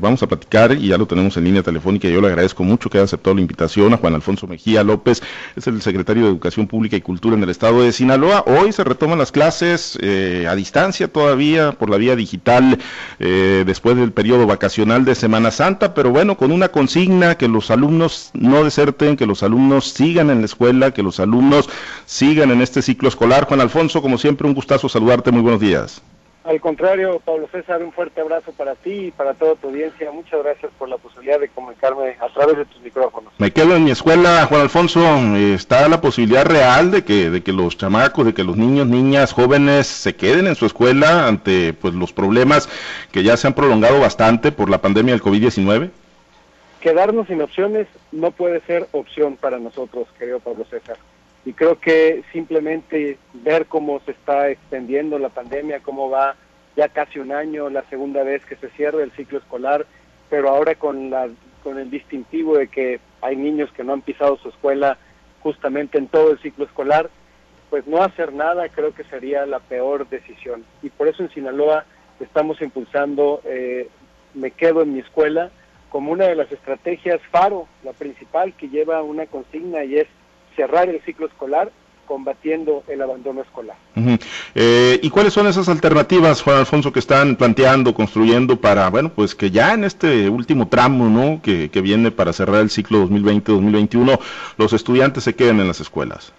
Vamos a platicar y ya lo tenemos en línea telefónica. Yo le agradezco mucho que haya aceptado la invitación a Juan Alfonso Mejía López, es el secretario de Educación Pública y Cultura en el estado de Sinaloa. Hoy se retoman las clases eh, a distancia todavía por la vía digital eh, después del periodo vacacional de Semana Santa, pero bueno, con una consigna que los alumnos no deserten, que los alumnos sigan en la escuela, que los alumnos sigan en este ciclo escolar. Juan Alfonso, como siempre, un gustazo saludarte. Muy buenos días. Al contrario, Pablo César, un fuerte abrazo para ti y para toda tu audiencia. Muchas gracias por la posibilidad de comunicarme a través de tus micrófonos. Me quedo en mi escuela, Juan Alfonso. ¿Está la posibilidad real de que, de que los chamacos, de que los niños, niñas, jóvenes se queden en su escuela ante pues los problemas que ya se han prolongado bastante por la pandemia del COVID-19? Quedarnos sin opciones no puede ser opción para nosotros, querido Pablo César y creo que simplemente ver cómo se está extendiendo la pandemia, cómo va ya casi un año, la segunda vez que se cierra el ciclo escolar, pero ahora con, la, con el distintivo de que hay niños que no han pisado su escuela justamente en todo el ciclo escolar, pues no hacer nada creo que sería la peor decisión. Y por eso en Sinaloa estamos impulsando eh, Me quedo en mi escuela como una de las estrategias FARO, la principal que lleva una consigna y es cerrar el ciclo escolar combatiendo el abandono escolar. Eh, ¿Y cuáles son esas alternativas, Juan Alfonso, que están planteando, construyendo para, bueno, pues que ya en este último tramo, ¿no? Que, que viene para cerrar el ciclo 2020-2021, los estudiantes se queden en las escuelas?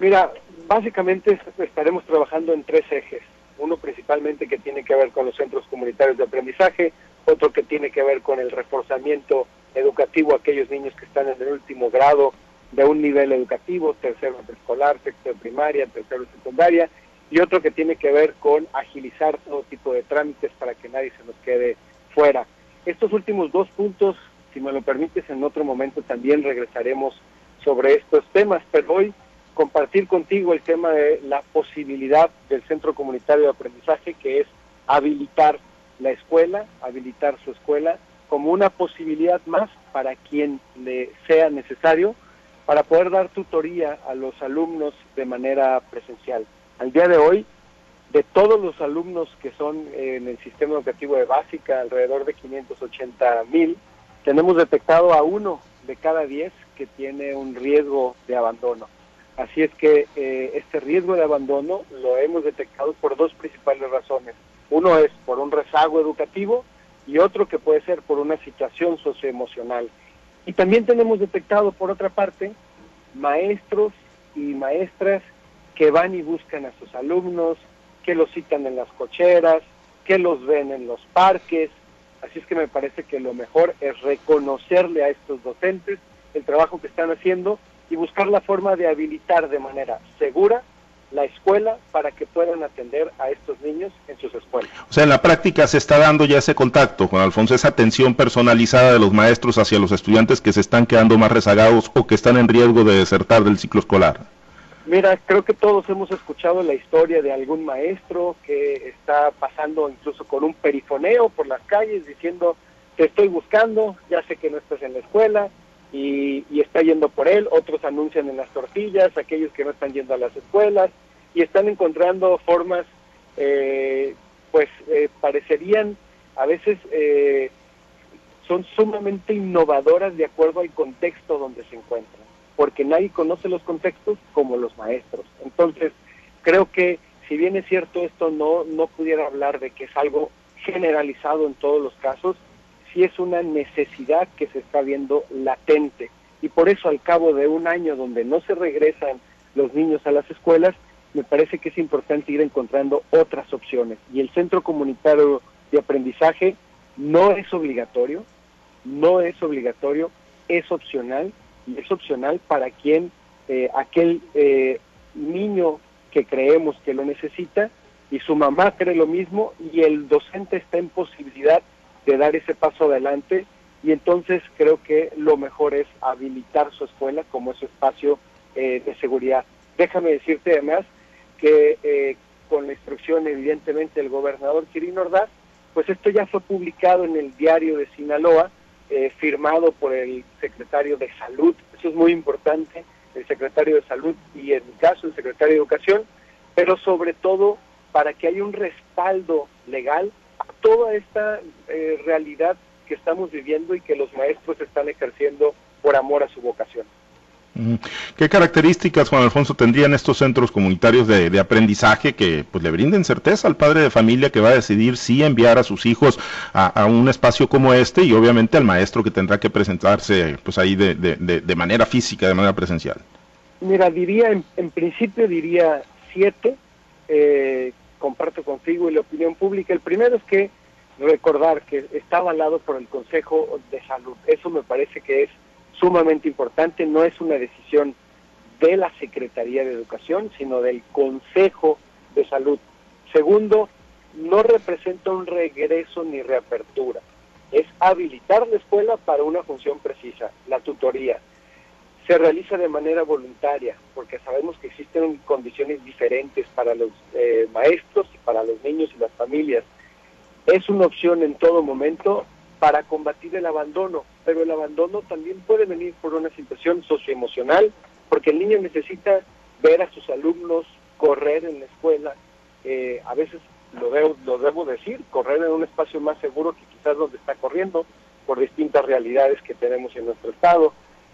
Mira, básicamente estaremos trabajando en tres ejes. Uno principalmente que tiene que ver con los centros comunitarios de aprendizaje, otro que tiene que ver con el reforzamiento educativo a aquellos niños que están en el último grado de un nivel educativo, tercero escolar, de primaria, tercero secundaria, y otro que tiene que ver con agilizar todo tipo de trámites para que nadie se nos quede fuera. Estos últimos dos puntos, si me lo permites, en otro momento también regresaremos sobre estos temas, pero hoy compartir contigo el tema de la posibilidad del Centro Comunitario de Aprendizaje, que es habilitar la escuela, habilitar su escuela como una posibilidad más para quien le sea necesario para poder dar tutoría a los alumnos de manera presencial. Al día de hoy, de todos los alumnos que son en el sistema educativo de básica, alrededor de 580 mil, tenemos detectado a uno de cada diez que tiene un riesgo de abandono. Así es que eh, este riesgo de abandono lo hemos detectado por dos principales razones. Uno es por un rezago educativo y otro que puede ser por una situación socioemocional. Y también tenemos detectado, por otra parte, maestros y maestras que van y buscan a sus alumnos, que los citan en las cocheras, que los ven en los parques. Así es que me parece que lo mejor es reconocerle a estos docentes el trabajo que están haciendo y buscar la forma de habilitar de manera segura la escuela para que puedan atender a estos niños en sus escuelas. O sea, en la práctica se está dando ya ese contacto, Juan Alfonso, esa atención personalizada de los maestros hacia los estudiantes que se están quedando más rezagados o que están en riesgo de desertar del ciclo escolar. Mira, creo que todos hemos escuchado la historia de algún maestro que está pasando incluso con un perifoneo por las calles diciendo, te estoy buscando, ya sé que no estás en la escuela, y, y, está yendo por él, otros anuncian en las tortillas, aquellos que no están yendo a las escuelas, y están encontrando formas, eh, pues eh, parecerían a veces eh, son sumamente innovadoras de acuerdo al contexto donde se encuentran, porque nadie conoce los contextos como los maestros. Entonces, creo que si bien es cierto esto no, no pudiera hablar de que es algo generalizado en todos los casos, sí es una necesidad que se está viendo latente. Y por eso al cabo de un año donde no se regresan los niños a las escuelas, me parece que es importante ir encontrando otras opciones. Y el centro comunitario de aprendizaje no es obligatorio, no es obligatorio, es opcional y es opcional para quien, eh, aquel eh, niño que creemos que lo necesita y su mamá cree lo mismo y el docente está en posibilidad de dar ese paso adelante y entonces creo que lo mejor es habilitar su escuela como ese espacio eh, de seguridad. Déjame decirte además que eh, con la instrucción evidentemente del gobernador Quirino Ordaz, pues esto ya fue publicado en el diario de Sinaloa, eh, firmado por el secretario de Salud, eso es muy importante, el secretario de Salud y en caso el secretario de Educación, pero sobre todo para que haya un respaldo legal a toda esta eh, realidad que estamos viviendo y que los maestros están ejerciendo por amor a su vocación. ¿Qué características, Juan Alfonso, tendrían estos centros comunitarios de, aprendizaje que pues, le brinden certeza al padre de familia que va a decidir si enviar a sus hijos a, un espacio como este y obviamente al maestro que tendrá que presentarse pues ahí de, manera física, de manera presencial? Mira, diría, en, principio diría siete, eh, comparto contigo y la opinión pública. El primero es que recordar que está avalado por el Consejo de Salud. Eso me parece que es sumamente importante, no es una decisión de la Secretaría de Educación, sino del Consejo de Salud. Segundo, no representa un regreso ni reapertura, es habilitar la escuela para una función precisa, la tutoría. Se realiza de manera voluntaria, porque sabemos que existen condiciones diferentes para los eh, maestros para los niños y las familias. Es una opción en todo momento para combatir el abandono, pero el abandono también puede venir por una situación socioemocional, porque el niño necesita ver a sus alumnos correr en la escuela, eh, a veces lo debo, lo debo decir, correr en un espacio más seguro que quizás donde está corriendo, por distintas realidades que tenemos en nuestro estado.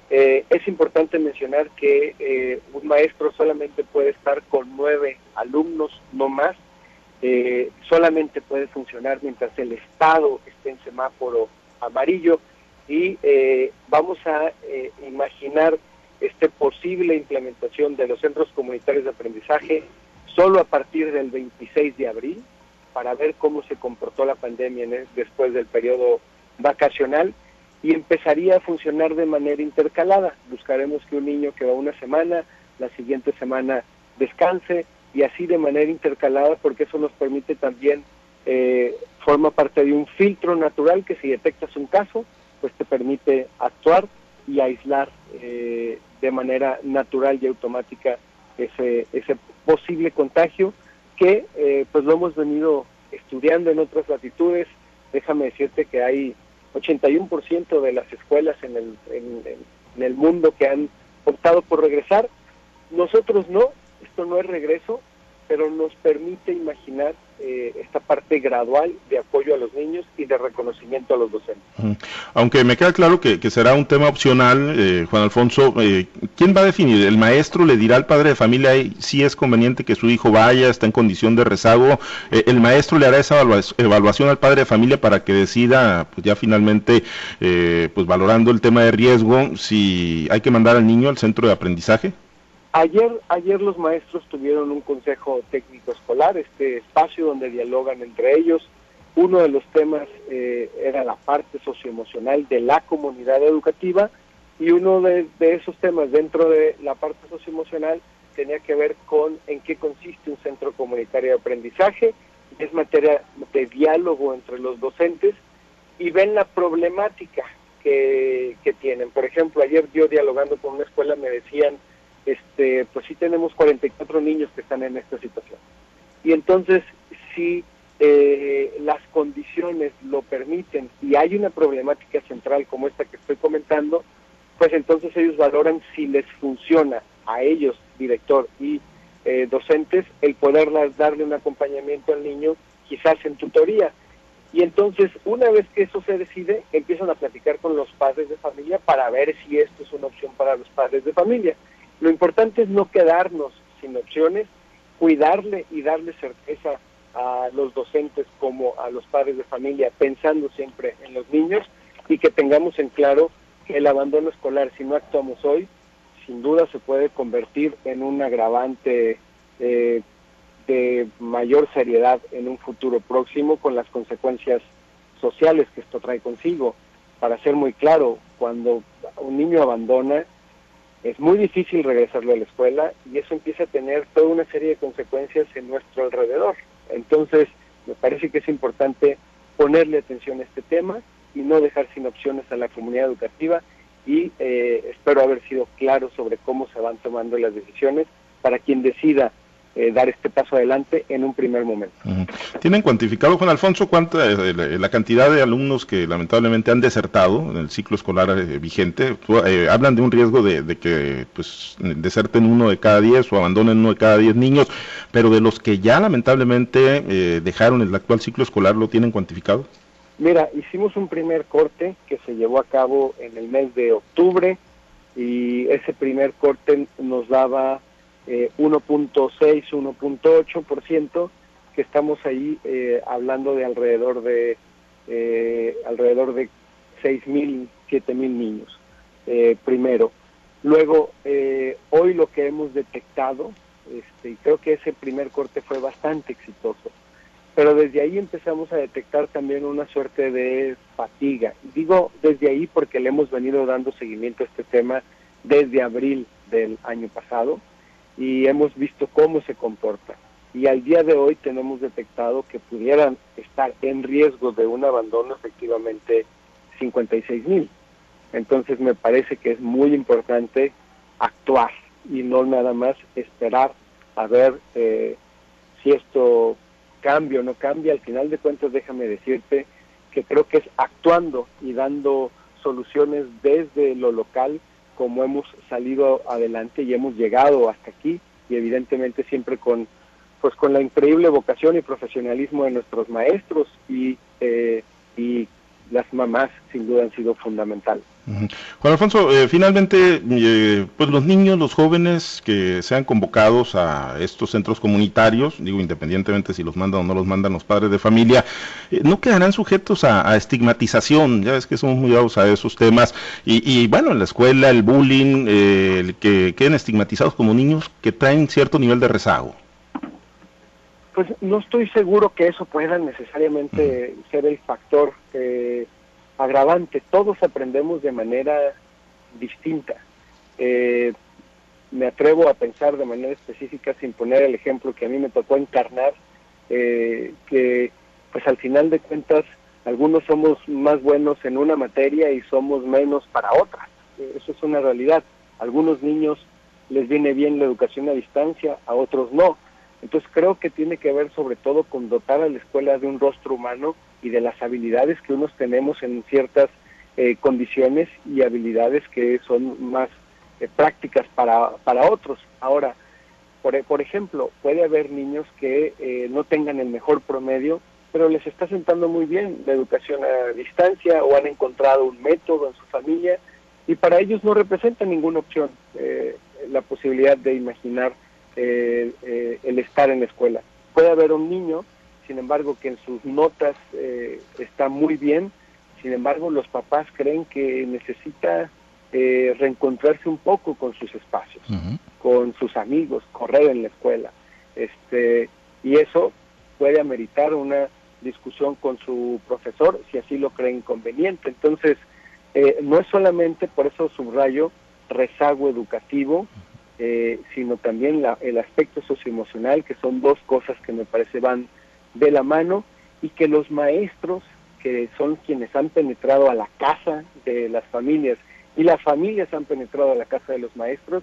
Eh, es importante mencionar que eh, un maestro solamente puede estar con nueve alumnos, no más, eh, solamente puede funcionar mientras el Estado esté en semáforo amarillo y eh, vamos a eh, imaginar esta posible implementación de los centros comunitarios de aprendizaje solo a partir del 26 de abril para ver cómo se comportó la pandemia después del periodo vacacional y empezaría a funcionar de manera intercalada. Buscaremos que un niño que va una semana, la siguiente semana descanse, y así de manera intercalada porque eso nos permite también, eh, forma parte de un filtro natural que si detectas un caso, pues te permite actuar y aislar eh, de manera natural y automática ese, ese posible contagio que eh, pues lo hemos venido estudiando en otras latitudes. Déjame decirte que hay 81% de las escuelas en el, en el mundo que han optado por regresar. Nosotros no, esto no es regreso, pero nos permite imaginar eh, esta parte gradual de apoyo a los niños y de reconocimiento a los docentes. Aunque me queda claro que, será un tema opcional, eh, Juan Alfonso, eh, ¿quién va a definir? ¿El maestro le dirá al padre de familia si es conveniente que su hijo vaya, está en condición de rezago? ¿El maestro le hará esa evaluación al padre de familia para que decida, pues ya finalmente, pues valorando el tema de riesgo, si hay que mandar al niño al centro de aprendizaje? Ayer, ayer los maestros tuvieron un consejo técnico escolar, este espacio donde dialogan entre ellos. Uno de los temas eh, era la parte socioemocional de la comunidad educativa y uno de, esos temas dentro de la parte socioemocional tenía que ver con en qué consiste un centro comunitario de aprendizaje, es materia de diálogo entre los docentes y ven la problemática que, que tienen. Por ejemplo, ayer yo dialogando con una escuela me decían, este, pues sí tenemos 44 niños que están en esta situación. Y entonces, si eh, las condiciones lo permiten y hay una problemática central como esta que estoy comentando, pues entonces ellos valoran si les funciona a ellos, director y eh, docentes, el poder darle un acompañamiento al niño, quizás en tutoría. Y entonces, una vez que eso se decide, empiezan a platicar con los padres de familia para ver si esto es una opción para los padres de familia. Lo importante es no quedarnos sin opciones, cuidarle y darle certeza a los docentes como a los padres de familia, pensando siempre en los niños y que tengamos en claro que el abandono escolar, si no actuamos hoy, sin duda se puede convertir en un agravante eh, de mayor seriedad en un futuro próximo con las consecuencias sociales que esto trae consigo. Para ser muy claro, cuando un niño abandona, es muy difícil regresarlo a la escuela y eso empieza a tener toda una serie de consecuencias en nuestro alrededor. Entonces, me parece que es importante ponerle atención a este tema y no dejar sin opciones a la comunidad educativa y eh, espero haber sido claro sobre cómo se van tomando las decisiones para quien decida eh, dar este paso adelante en un primer momento. ¿Tienen cuantificado, Juan Alfonso, cuánta eh, la cantidad de alumnos que lamentablemente han desertado en el ciclo escolar eh, vigente? hablan de un riesgo de, que pues deserten uno de cada diez o abandonen uno de cada diez niños, pero de los que ya lamentablemente dejaron el actual ciclo escolar, ¿lo tienen cuantificado? Mira, hicimos un primer corte que se llevó a cabo en el mes de octubre y ese primer corte nos daba eh, 1.6, 1.8%, que estamos ahí eh, hablando de alrededor de eh, alrededor de 6.000, 7.000 niños, eh, primero. Luego, eh, hoy lo que hemos detectado, este, y creo que ese primer corte fue bastante exitoso, pero desde ahí empezamos a detectar también una suerte de fatiga. Digo desde ahí porque le hemos venido dando seguimiento a este tema desde abril del año pasado y hemos visto cómo se comporta. Y al día de hoy tenemos detectado que pudieran estar en riesgo de un abandono efectivamente 56 mil. Entonces me parece que es muy importante actuar y no nada más esperar a ver eh, si esto cambia o no cambia. Al final de cuentas, déjame decirte que creo que es actuando y dando soluciones desde lo local como hemos salido adelante y hemos llegado hasta aquí y evidentemente siempre con pues con la increíble vocación y profesionalismo de nuestros maestros y, eh, y las mamás sin duda han sido fundamentales. Juan Alfonso, eh, finalmente, eh, pues los niños, los jóvenes que sean convocados a estos centros comunitarios, digo independientemente si los mandan o no los mandan los padres de familia, eh, no quedarán sujetos a, estigmatización, ya ves que somos muy dados a esos temas, y, y, bueno, en la escuela, el bullying, el que queden estigmatizados como niños que traen cierto nivel de rezago. Pues no estoy seguro que eso pueda necesariamente ser el factor eh, agravante. Todos aprendemos de manera distinta. Eh, me atrevo a pensar de manera específica, sin poner el ejemplo que a mí me tocó encarnar, eh, que pues al final de cuentas algunos somos más buenos en una materia y somos menos para otra. Eso es una realidad. A algunos niños les viene bien la educación a distancia, a otros no entonces creo que tiene que ver sobre todo con dotar a la escuela de un rostro humano y de las habilidades que unos tenemos en ciertas eh, condiciones y habilidades que son más eh, prácticas para, para otros. Ahora, por, por ejemplo, puede haber niños que eh, no tengan el mejor promedio, pero les está sentando muy bien la educación a distancia o han encontrado un método en su familia y para ellos no representa ninguna opción la posibilidad de imaginar eh, eh, el estar en la escuela. Puede haber un niño, sin embargo, que en sus notas eh, está muy bien, sin embargo, los papás creen que necesita eh, reencontrarse un poco con sus espacios, con sus amigos, correr en la escuela. Este, y eso puede ameritar una discusión con su profesor si así lo cree inconveniente. Entonces, no es solamente, por eso subrayo, rezago educativo, eh, sino también la, el aspecto socioemocional, que son dos cosas que me parece van de la mano, y que los maestros, que son quienes han penetrado a la casa de las familias, y las familias han penetrado a la casa de los maestros,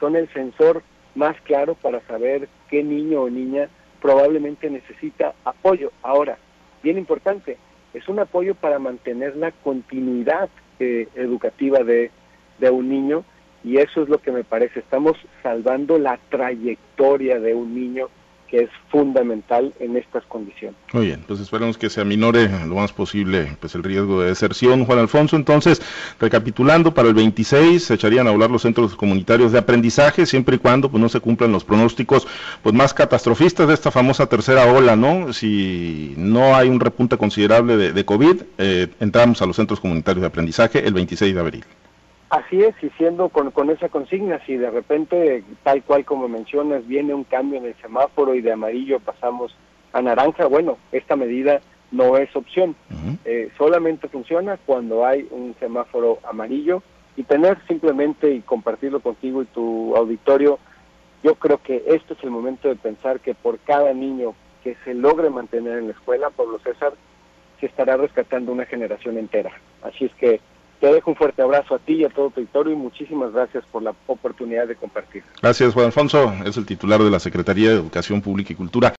son el sensor más claro para saber qué niño o niña probablemente necesita apoyo. Ahora, bien importante, es un apoyo para mantener la continuidad eh, educativa de, de un niño y eso es lo que me parece, estamos salvando la trayectoria de un niño que es fundamental en estas condiciones. Muy bien, pues esperemos que se aminore lo más posible pues el riesgo de deserción. Juan Alfonso, entonces, recapitulando, para el 26 se echarían a hablar los centros comunitarios de aprendizaje, siempre y cuando pues no se cumplan los pronósticos pues más catastrofistas de esta famosa tercera ola, ¿no? Si no hay un repunte considerable de, de COVID, eh, entramos a los centros comunitarios de aprendizaje el 26 de abril. Así es, y siendo con, con esa consigna, si de repente, tal cual como mencionas, viene un cambio en el semáforo y de amarillo pasamos a naranja, bueno, esta medida no es opción. eh, solamente funciona cuando hay un semáforo amarillo y tener simplemente y compartirlo contigo y tu auditorio, yo creo que este es el momento de pensar que por cada niño que se logre mantener en la escuela, Pablo César, se estará rescatando una generación entera. Así es que te dejo un fuerte abrazo a ti y a todo tu auditorio y muchísimas gracias por la oportunidad de compartir. Gracias, Juan Alfonso. Es el titular de la Secretaría de Educación Pública y Cultura.